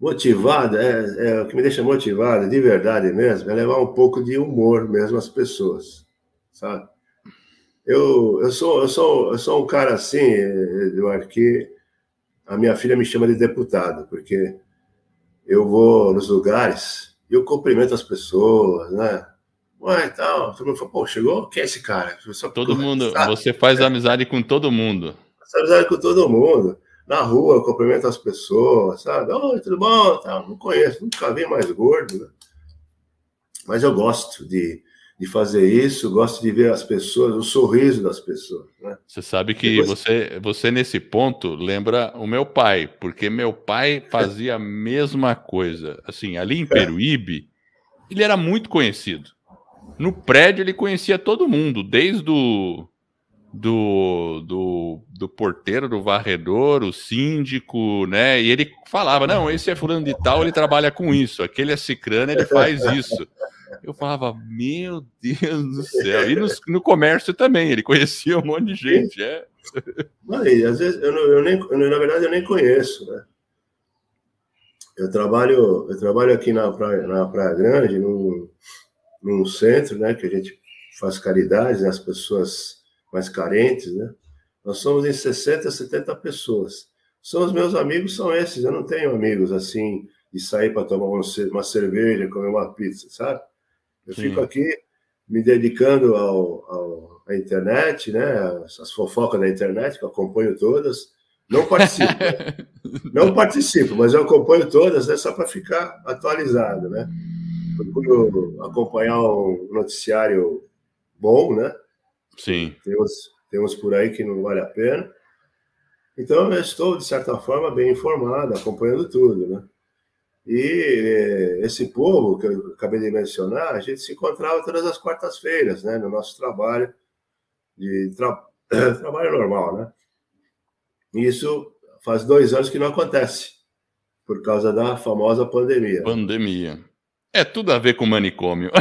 Motivado, é, é, o que me deixa motivado, de verdade mesmo, é levar um pouco de humor mesmo às pessoas, sabe? Eu, eu, sou, eu, sou, eu sou um cara assim, Eduardo, que a minha filha me chama de deputado, porque eu vou nos lugares e eu cumprimento as pessoas, né? Ué, tal, todo mundo fala, pô, chegou? Quem é esse cara? todo mundo, você faz amizade com todo mundo. Faz amizade com todo mundo na rua, cumprimento as pessoas, sabe? Oi, tudo bom? Tá, não conheço, nunca vi mais gordo, né? Mas eu gosto de, de fazer isso, gosto de ver as pessoas, o sorriso das pessoas. Né? Você sabe que Depois... você, você, nesse ponto, lembra o meu pai, porque meu pai fazia a mesma coisa. Assim, ali em Peruíbe, ele era muito conhecido. No prédio, ele conhecia todo mundo, desde o do, do, do porteiro, do varredor, o síndico, né? E ele falava: não, esse é fulano de tal, ele trabalha com isso, aquele é cicrano, ele faz isso. Eu falava, meu Deus do céu. E no, no comércio também, ele conhecia um monte de gente. É. Mas, às vezes, eu, eu nem, eu, na verdade, eu nem conheço, né? Eu trabalho, eu trabalho aqui na Praia, na Praia Grande, num, num centro, né, que a gente faz caridade, né, as pessoas mais carentes, né? Nós somos em 60, 70 pessoas. São os meus amigos, são esses. Eu não tenho amigos assim de sair para tomar uma cerveja, comer uma pizza, sabe? Eu Sim. fico aqui me dedicando ao, ao, à internet, né? As fofocas da internet, que eu acompanho todas. Não participo, né? não participo, mas eu acompanho todas, né? Só para ficar atualizado, né? Procuro acompanhar um noticiário bom, né? Sim. Tem uns, tem uns por aí que não vale a pena. Então, eu estou, de certa forma, bem informado, acompanhando tudo, né? E eh, esse povo que eu acabei de mencionar, a gente se encontrava todas as quartas-feiras, né, no nosso trabalho de tra... trabalho normal, né? Isso faz dois anos que não acontece, por causa da famosa pandemia. Pandemia. É tudo a ver com manicômio.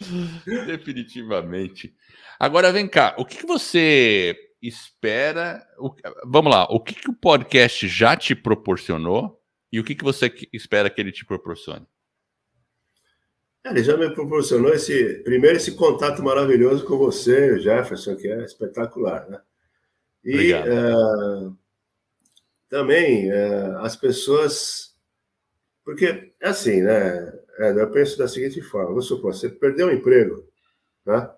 Definitivamente. Agora vem cá, o que, que você espera? O, vamos lá, o que, que o podcast já te proporcionou e o que, que você espera que ele te proporcione? Ele já me proporcionou esse primeiro esse contato maravilhoso com você, Jefferson, que é espetacular, né? E uh, também uh, as pessoas, porque é assim, né? É, eu penso da seguinte forma: vamos supor, você perdeu o emprego, né?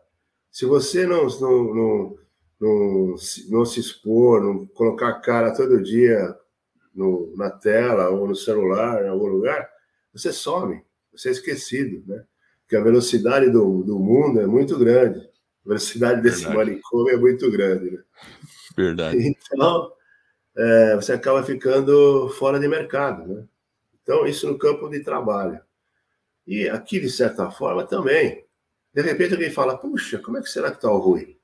Se você não, não, não, não, não se expor, não colocar a cara todo dia no, na tela ou no celular, em algum lugar, você some, você é esquecido, né? Porque a velocidade do, do mundo é muito grande. A velocidade desse Verdade. manicômio é muito grande, né? Verdade. Então, é, você acaba ficando fora de mercado, né? Então, isso no campo de trabalho. E aqui, de certa forma, também. De repente alguém fala, puxa, como é que será que está o Rui?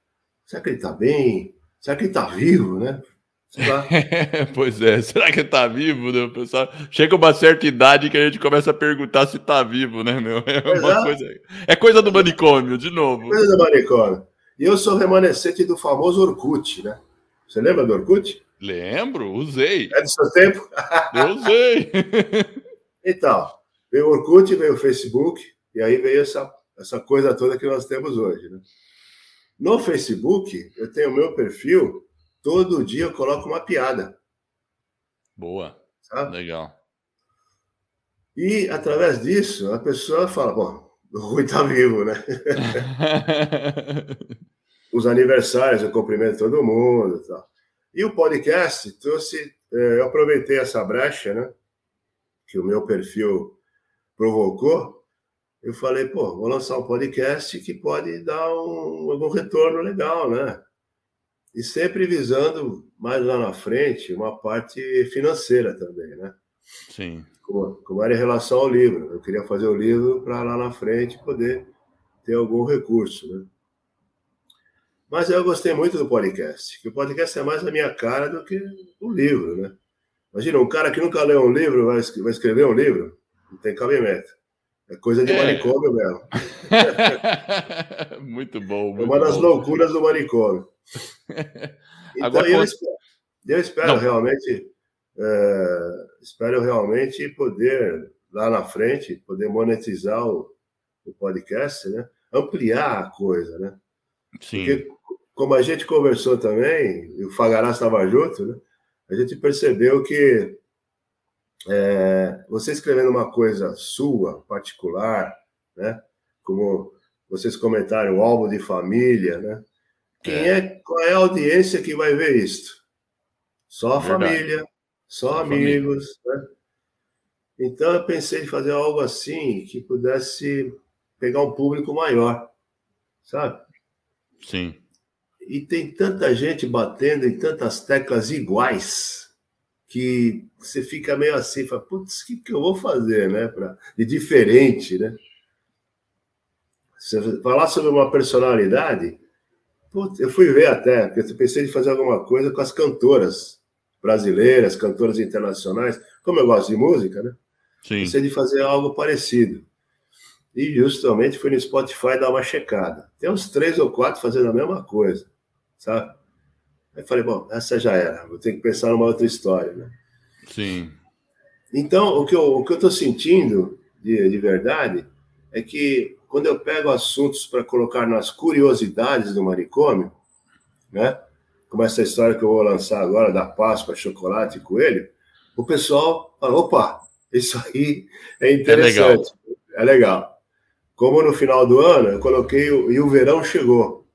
Será que ele está bem? Será que ele está vivo, né? pois é, será que está vivo, né, pessoal? Chega uma certa idade que a gente começa a perguntar se está vivo, né, meu? É, coisa... é coisa do manicômio, de novo. Coisa do manicômio. E eu sou remanescente do famoso Orkut, né? Você lembra do Orkut? Lembro, usei. É do seu tempo? Eu usei. então, veio o Orkut, veio o Facebook, e aí veio essa, essa coisa toda que nós temos hoje, né? No Facebook, eu tenho o meu perfil, todo dia eu coloco uma piada. Boa. Sabe? Legal. E através disso, a pessoa fala, bom, o Rui tá vivo, né? Os aniversários, eu cumprimento todo mundo e tal. E o podcast trouxe, é, eu aproveitei essa brecha, né? Que o meu perfil provocou eu falei, pô, vou lançar um podcast que pode dar um, algum retorno legal, né? E sempre visando mais lá na frente uma parte financeira também, né? Sim. Como, como era em relação ao livro. Eu queria fazer o livro para lá na frente poder ter algum recurso, né? Mas eu gostei muito do podcast, que o podcast é mais a minha cara do que o livro, né? Imagina, um cara que nunca leu um livro vai escrever um livro, não tem cabimento. É coisa de é. manicômio mesmo. muito bom. Muito é uma das bom. loucuras do manicômio. Então, Agora, eu, espero, eu espero realmente, é, espero realmente poder, lá na frente, poder monetizar o, o podcast, né? ampliar a coisa, né? Sim. Porque, como a gente conversou também, e o Fagará estava junto, né? a gente percebeu que é, você escrevendo uma coisa sua, particular, né? Como vocês comentaram, o álbum de família, né? Quem é. é qual é a audiência que vai ver isto? Só a Verdade. família, só, amigos, família. né? Então eu pensei em fazer algo assim que pudesse pegar um público maior, sabe? Sim. E tem tanta gente batendo em tantas teclas iguais que você fica meio assim, fala, putz, o que, que eu vou fazer, né? Pra, de diferente, né? Você falar sobre uma personalidade, putz, eu fui ver até, porque eu pensei em fazer alguma coisa com as cantoras brasileiras, cantoras internacionais, como eu gosto de música, né? Sim. Pensei de fazer algo parecido. E justamente fui no Spotify dar uma checada. Tem uns três ou quatro fazendo a mesma coisa, sabe? Aí falei, bom, essa já era, vou ter que pensar numa outra história, né? Sim. Então, o que eu estou sentindo de, de verdade é que quando eu pego assuntos para colocar nas curiosidades do manicômio, né? Como essa história que eu vou lançar agora da Páscoa, chocolate e coelho, o pessoal fala: opa, isso aí é interessante, é legal. é legal. Como no final do ano, eu coloquei o, e o verão chegou,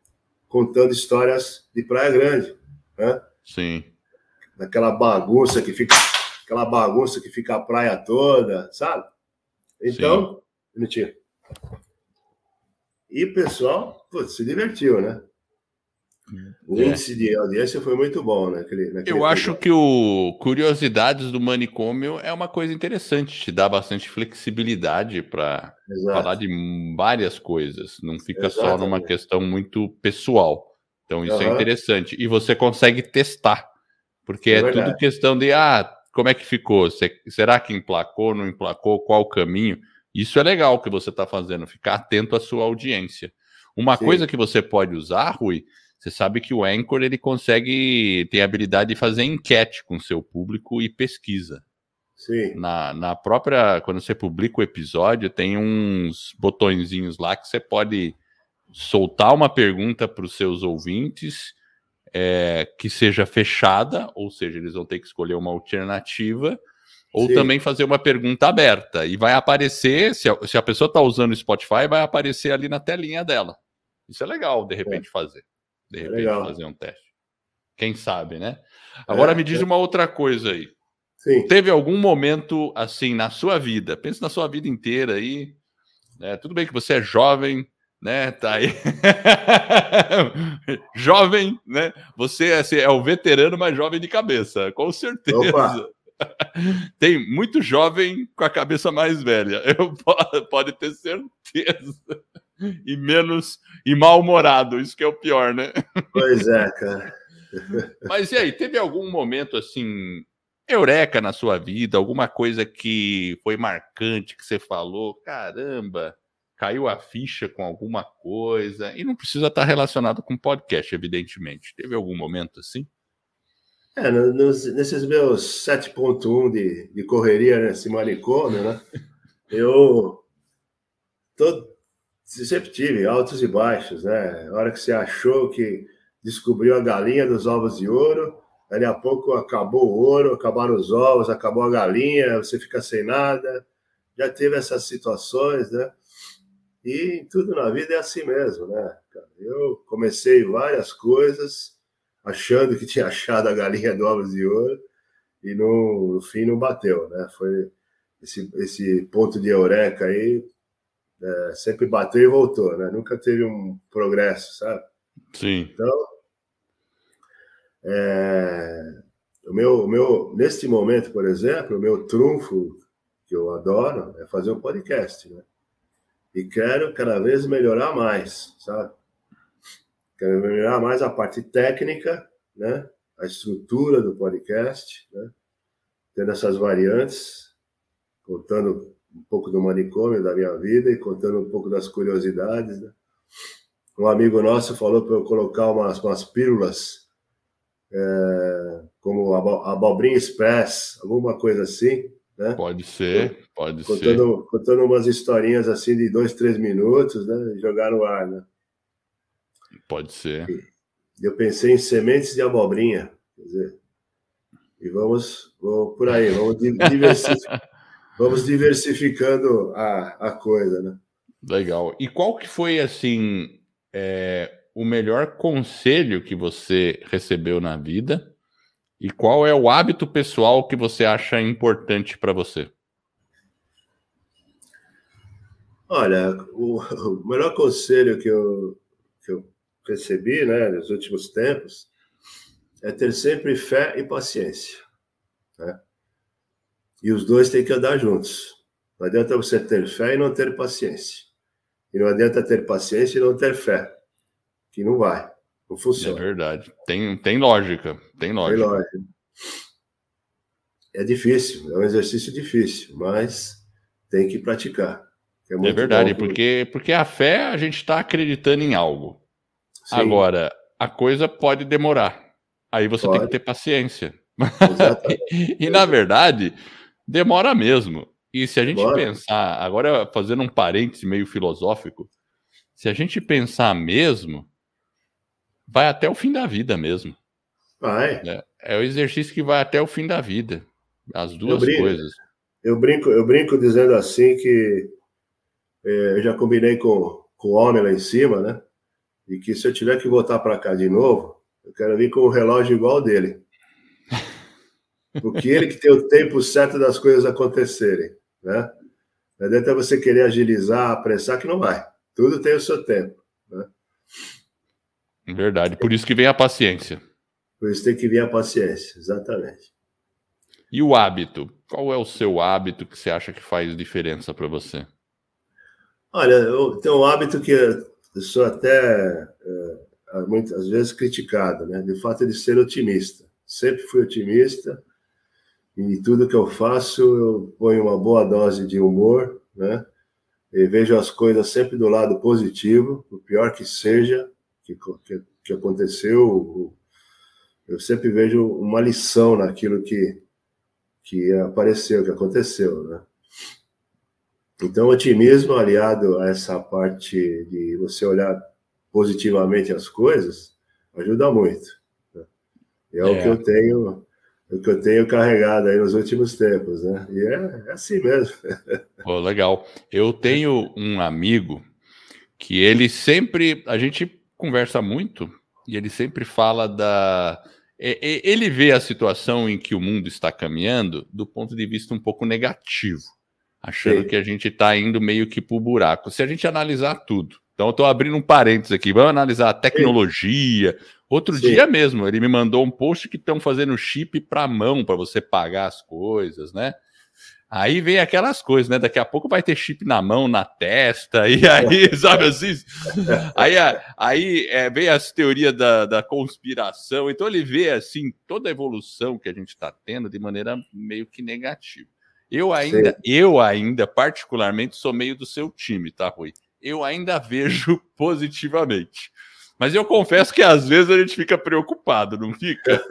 contando histórias de Praia Grande né? Sim. Daquela bagunça que fica, aquela bagunça que fica a praia toda, sabe? Então, minutinho. E o pessoal, putz, se divertiu, né? O é. índice de audiência foi muito bom, né? Naquele, naquele Eu acho que o Curiosidades do Manicômio é uma coisa interessante, te dá bastante flexibilidade para falar de várias coisas, não fica Exatamente. só numa questão muito pessoal. Então isso uhum. é interessante. E você consegue testar, porque é, é tudo questão de, ah, como é que ficou? Será que emplacou, não emplacou? Qual o caminho? Isso é legal que você está fazendo, ficar atento à sua audiência. Uma Sim. coisa que você pode usar, Rui, você sabe que o Anchor ele consegue ter a habilidade de fazer enquete com seu público e pesquisa. Sim. Na, na própria, quando você publica o episódio, tem uns botõezinhos lá que você pode soltar uma pergunta para os seus ouvintes é, que seja fechada, ou seja, eles vão ter que escolher uma alternativa, ou Sim. também fazer uma pergunta aberta. E vai aparecer, se a, se a pessoa está usando o Spotify, vai aparecer ali na telinha dela. Isso é legal, de repente, é. fazer. De repente, Legal. fazer um teste. Quem sabe, né? Agora é, me diz é. uma outra coisa aí. Sim. Teve algum momento assim na sua vida? Pensa na sua vida inteira aí. Né? Tudo bem que você é jovem, né? Tá aí. jovem, né? Você é, assim, é o veterano mais jovem de cabeça, com certeza. Opa. Tem muito jovem com a cabeça mais velha. Eu pode ter certeza e menos e mal-humorado, isso que é o pior, né? Pois é, cara. Mas e aí, teve algum momento assim, eureka na sua vida, alguma coisa que foi marcante que você falou, caramba, caiu a ficha com alguma coisa, e não precisa estar relacionado com podcast, evidentemente. Teve algum momento assim? É, nos, nesses meus 7.1 de, de correria nesse manicômio, né? Eu todo, sempre tive altos e baixos, né? A hora que você achou que descobriu a galinha dos ovos de ouro, dali a pouco acabou o ouro, acabaram os ovos, acabou a galinha, você fica sem nada. Já teve essas situações, né? E tudo na vida é assim mesmo, né? Eu comecei várias coisas achando que tinha achado a galinha dos ovos de ouro e no, no fim não bateu, né? Foi esse, esse ponto de eureka aí é, sempre bateu e voltou, né? Nunca teve um progresso, sabe? Sim. Então, é, o meu, o meu, neste momento, por exemplo, o meu trunfo que eu adoro é fazer um podcast, né? E quero cada vez melhorar mais, sabe? Quero melhorar mais a parte técnica, né? A estrutura do podcast, né? Tendo essas variantes, contando um pouco do manicômio da minha vida e contando um pouco das curiosidades. Né? Um amigo nosso falou para eu colocar umas, umas pílulas, é, como Abobrinha Express, alguma coisa assim. Né? Pode ser, pode contando, ser. Contando umas historinhas assim de dois, três minutos, né? E jogar no ar, né? Pode ser. E eu pensei em sementes de abobrinha, quer dizer, e vamos, vamos por aí, vamos diversificar. vamos diversificando a, a coisa, né? Legal. E qual que foi, assim, é, o melhor conselho que você recebeu na vida? E qual é o hábito pessoal que você acha importante para você? Olha, o, o, melhor conselho que eu, que eu recebi né, nos últimos tempos é ter sempre fé e paciência. Né? E os dois têm que andar juntos. Não adianta você ter fé e não ter paciência. E não adianta ter paciência e não ter fé. Que não vai. Funciona. É verdade. Tem, tem lógica. Tem lógica. Tem lógica. É difícil, é um exercício difícil, mas tem que praticar. É, é verdade, porque, porque a fé a gente está acreditando em algo. Sim. Agora, a coisa pode demorar. Aí você pode. tem que ter paciência. e, e, na verdade, Demora mesmo. E se a gente Demora. pensar, agora fazendo um parêntese meio filosófico, se a gente pensar mesmo, vai até o fim da vida mesmo. Vai. É, é o exercício que vai até o fim da vida. As duas eu brinco, coisas. Eu brinco, eu brinco dizendo assim que é, eu já combinei com, com o homem lá em cima, né? E que se eu tiver que voltar para cá de novo, eu quero vir com um relógio igual dele. Porque ele que tem o tempo certo das coisas acontecerem, né? Não adianta você querer agilizar, apressar, que não vai. Tudo tem o seu tempo, né? Verdade. Por isso que vem a paciência. Por isso tem que vir a paciência, exatamente. E o hábito? Qual é o seu hábito que você acha que faz diferença para você? Olha, eu tenho um hábito que eu sou até é, muitas vezes criticado, né? De fato de ser otimista. Sempre fui otimista e tudo que eu faço eu ponho uma boa dose de humor, né? E vejo as coisas sempre do lado positivo, o pior que seja que, que, que aconteceu, eu sempre vejo uma lição naquilo que que apareceu, que aconteceu, né? Então, otimismo aliado a essa parte de você olhar positivamente as coisas ajuda muito. Né? É, é, o que eu tenho, o que eu tenho carregado aí nos últimos tempos, né? E é, é assim mesmo. Pô, legal. Eu tenho um amigo que ele sempre, a gente conversa muito e ele sempre fala da ele vê a situação em que o mundo está caminhando do ponto de vista um pouco negativo, achando Sim. que a gente está indo meio que para o buraco. Se a gente analisar tudo, então eu estou abrindo um parênteses aqui, vamos analisar a tecnologia. Sim. Outro Sim. dia mesmo, ele me mandou um post que estão fazendo chip para mão para você pagar as coisas, né? Aí vem aquelas coisas, né? Daqui a pouco vai ter chip na mão, na testa, e aí, sabe assim? Aí, aí é, vem as teorias da, da conspiração. Então ele vê, assim, toda a evolução que a gente está tendo de maneira meio que negativa. Eu ainda, Sim. eu ainda, particularmente, sou meio do seu time, tá, Rui? Eu ainda vejo positivamente. Mas eu confesso que às vezes a gente fica preocupado, não fica?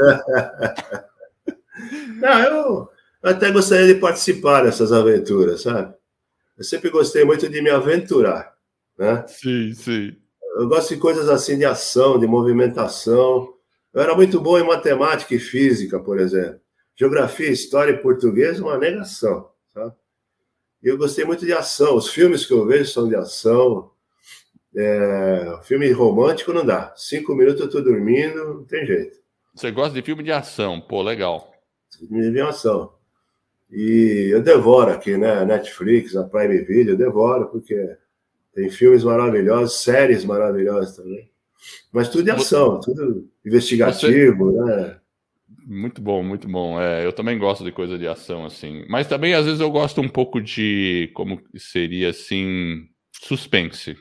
não, eu eu até gostaria de participar dessas aventuras, sabe? Eu sempre gostei muito de me aventurar, né? Sim, sim. Eu gosto de coisas assim de ação, de movimentação. Eu era muito bom em matemática e física, por exemplo. Geografia, história e português, uma negação, sabe? Eu gostei muito de ação. Os filmes que eu vejo são de ação. É... Filme romântico não dá. Cinco minutos eu tô dormindo, não tem jeito. Você gosta de filme de ação? Pô, legal. Filme de ação. E eu devoro aqui, né? Netflix, a Prime Video, eu devoro, porque tem filmes maravilhosos, séries maravilhosas também. Mas tudo de ação, tudo investigativo, Você... né? Muito bom, muito bom. É, eu também gosto de coisa de ação, assim. Mas também, às vezes, eu gosto um pouco de como seria assim, suspense.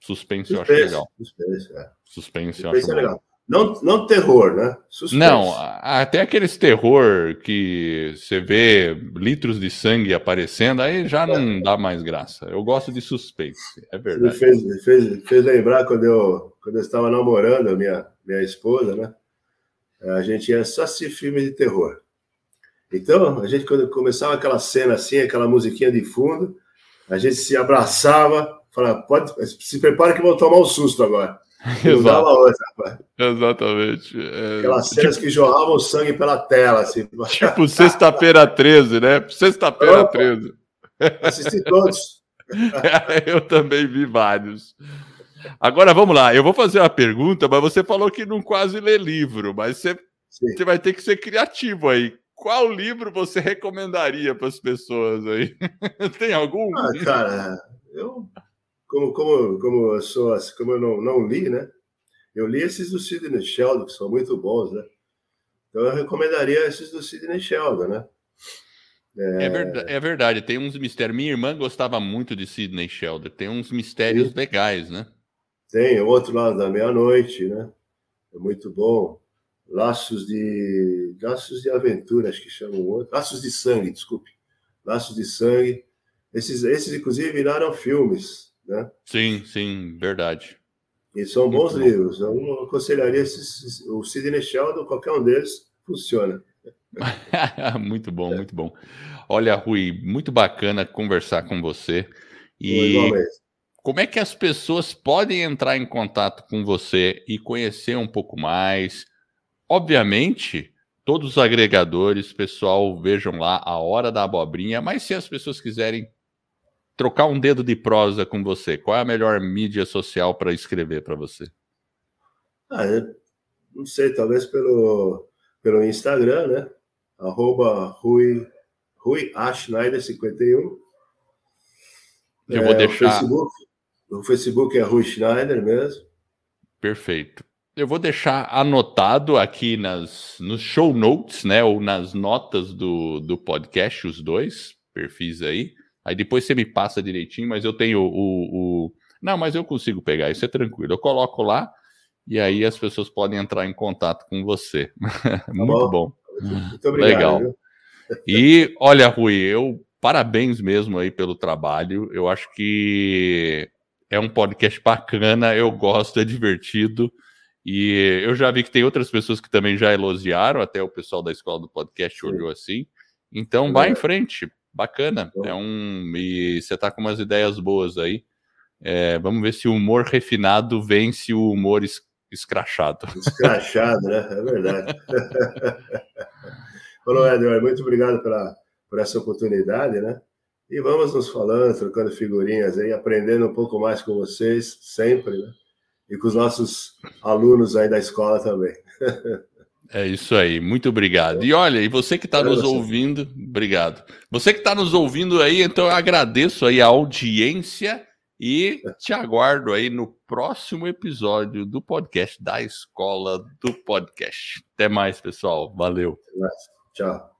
Suspense, suspense eu acho legal. Suspense, é. Suspense, suspense eu acho é legal. Não, não terror, né? Suspense. Não, até aqueles terror que você vê litros de sangue aparecendo, aí já não é. dá mais graça. Eu gosto de suspense, é verdade. Me fez, me fez, fez lembrar quando eu, quando eu estava namorando a minha, minha esposa, né? A gente ia só assistir filme de terror. Então, a gente, quando começava aquela cena assim, aquela musiquinha de fundo, a gente se abraçava, falava, pode, se prepara que vou tomar um susto agora. Exato. Outra, Exatamente. É, Aquelas cenas tipo, que jorravam sangue pela tela. Assim. Tipo sexta-feira 13, né? Sexta-feira 13. Assisti todos. Eu também vi vários. Agora vamos lá, eu vou fazer uma pergunta, mas você falou que não quase lê livro, mas você, você vai ter que ser criativo aí. Qual livro você recomendaria para as pessoas aí? Tem algum? Ah, cara, eu como, como, como eu sou, como eu não, não li, né? Eu li esses do Sidney Sheldon, que são muito bons, né? Então eu recomendaria esses do Sidney Sheldon, né? É... É, verdade, é verdade, tem uns mistérios. Minha irmã gostava muito de Sidney Sheldon, tem uns mistérios Sim. legais, né? Tem, o outro lado da meia-noite, né? É muito bom. Laços de. Laços de aventura, acho que chamam o outro. Laços de sangue, desculpe. Laços de sangue. Esses, esses inclusive, viraram filmes né? Sim, sim, verdade. E são bons Muito livros. Bom. Eu aconselharia esses, o Sidney Sheldon, qualquer um deles, funciona. muito bom, muito bom. Olha, Rui, muito bacana conversar com você. E como é que as pessoas podem entrar em contato com você e conhecer um pouco mais? Obviamente, todos os agregadores, pessoal, vejam lá a hora da abobrinha, mas se as pessoas quiserem trocar um dedo de prosa com você, qual é a melhor mídia social para escrever para você? Ah, não sei, talvez pelo, pelo Instagram, né? Arroba Rui, Rui A. Schneider 51. Eu é, vou deixar. O Facebook, o Facebook é Rui Schneider mesmo. Perfeito. eu vou deixar anotado aqui nas, nos show notes, né? Ou nas notas do, do podcast, os dois perfis aí. Aí depois você me passa direitinho, mas eu tenho o, o. Não, mas eu consigo pegar, isso é tranquilo. Eu coloco lá e aí as pessoas podem entrar em contato com você. Tá Muito bom. Muito obrigado. Legal. Viu? E olha, Rui, eu parabéns mesmo aí pelo trabalho. Eu acho que é um podcast bacana, eu gosto, é divertido. E eu já vi que tem outras pessoas que também já elogiaram, até o pessoal da escola do podcast olhou assim. Então, é. vai em frente, bacana. É um e você tá com umas ideias boas aí. É, vamos ver se o humor refinado vence o humor es, escrachado. Escrachado, né? É verdade. Falou, Edward, muito obrigado pela, por essa oportunidade, né? E vamos nos falando, trocando figurinhas aí, aprendendo um pouco mais com vocês, sempre, né? e com os nossos alunos aí da escola também. É isso aí, muito obrigado. E olha, e você que está nos ouvindo, obrigado. Você que está nos ouvindo aí, então eu agradeço aí a audiência e te aguardo aí no próximo episódio do podcast da Escola do Podcast. Até mais, pessoal. Valeu. Tchau.